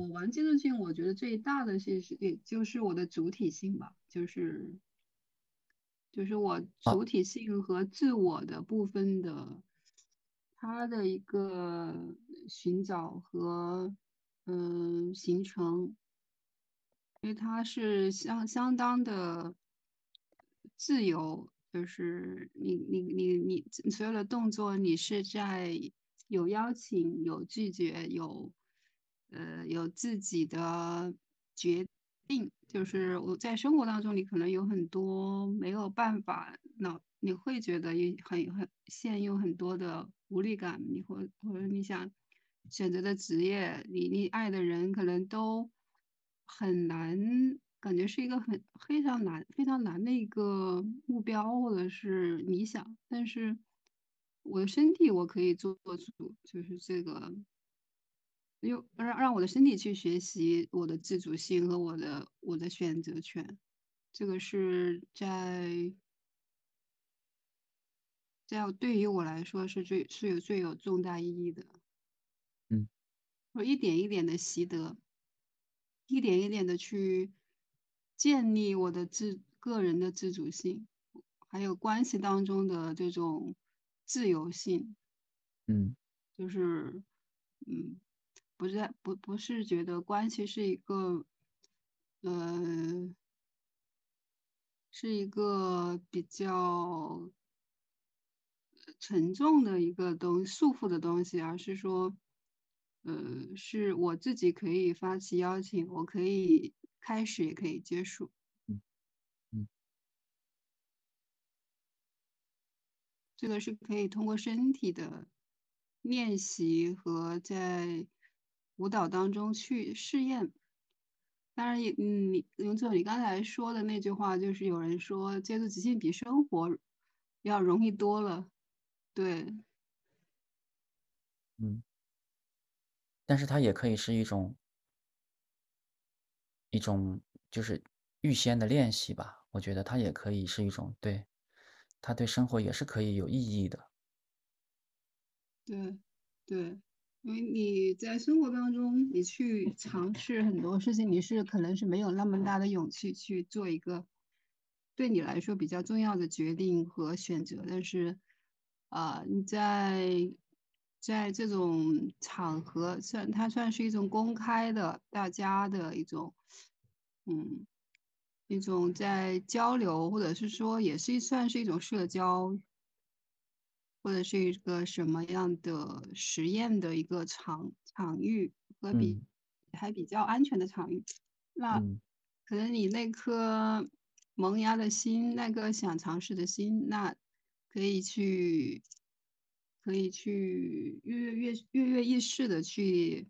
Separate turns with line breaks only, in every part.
我玩阶段性，我觉得最大的是是也就是我的主体性吧，就是就是我主体性和自我的部分的，它的一个寻找和嗯形成，因为它是相相当的自由，就是你你你你所有的动作，你是在有邀请、有拒绝、有。有自己的决定，就是我在生活当中，你可能有很多没有办法，那你会觉得也很很陷入很多的无力感，你或或者你想选择的职业，你你爱的人，可能都很难，感觉是一个很非常难非常难的一个目标或者是理想，但是我的身体我可以做主，就是这个。又让让我的身体去学习我的自主性和我的我的选择权，这个是在在对于我来说是最是有最有重大意义的。
嗯，
我一点一点的习得，一点一点的去建立我的自个人的自主性，还有关系当中的这种自由性。
嗯，
就是嗯。不是不不是觉得关系是一个，呃，是一个比较沉重的一个东束缚的东西，而是说，呃，是我自己可以发起邀请，我可以开始，也可以结束。这个是可以通过身体的练习和在。舞蹈当中去试验，当然也，嗯，你永总，你刚才说的那句话，就是有人说接触即兴比生活要容易多了，对，
嗯，但是它也可以是一种一种就是预先的练习吧，我觉得它也可以是一种对，它对生活也是可以有意义的，
对，对。因为你在生活当中，你去尝试很多事情，你是可能是没有那么大的勇气去做一个对你来说比较重要的决定和选择。但是，啊，你在在这种场合，算它算是一种公开的、大家的一种，嗯，一种在交流，或者是说也是算是一种社交。或者是一个什么样的实验的一个场场域和比还比较安全的场域，那可能你那颗萌芽的心，那个想尝试的心，那可以去可以去跃跃跃跃跃欲试的去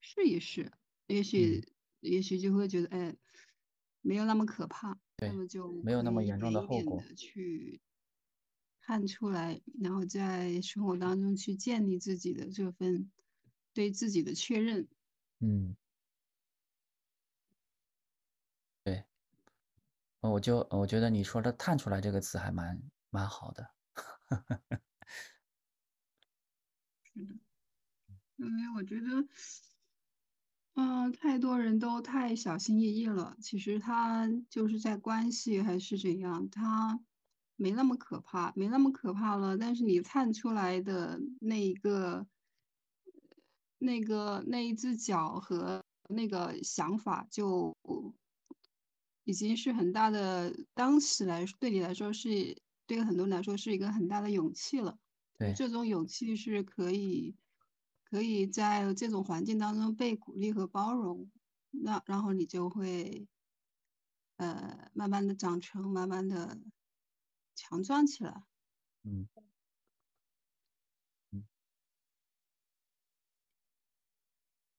试一试，也许也许就会觉得哎，没有那么可怕，那么就
没有那么严重的后果
去。看出来，然后在生活当中去建立自己的这份对自己的确认。
嗯，对，我就我觉得你说的“探出来”这个词还蛮蛮好的。
是的，因为我觉得，嗯，太多人都太小心翼翼了。其实他就是在关系还是怎样，他。没那么可怕，没那么可怕了。但是你探出来的那一个、那个、那一只脚和那个想法，就已经是很大的。当时来对你来说，是对很多人来说是一个很大的勇气了。
对，
这种勇气是可以可以在这种环境当中被鼓励和包容。那然后你就会呃，慢慢的长成，慢慢的。强壮起来。
嗯，嗯，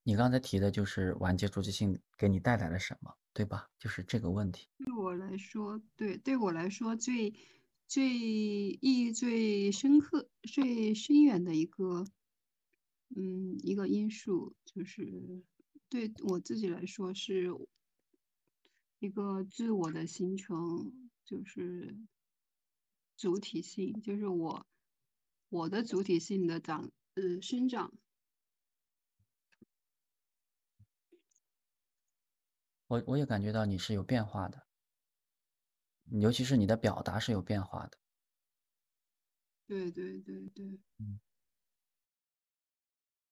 你刚才提的就是玩接触即兴给你带来了什么，对吧？就是这个问题。
对我来说，对对我来说最最意义最深刻、最深远的一个，嗯，一个因素就是对我自己来说是一个自我的形成，就是。主体性就是我，我的主体性的长，呃，生长。
我我也感觉到你是有变化的，尤其是你的表达是有变化的。
对对对对。
嗯。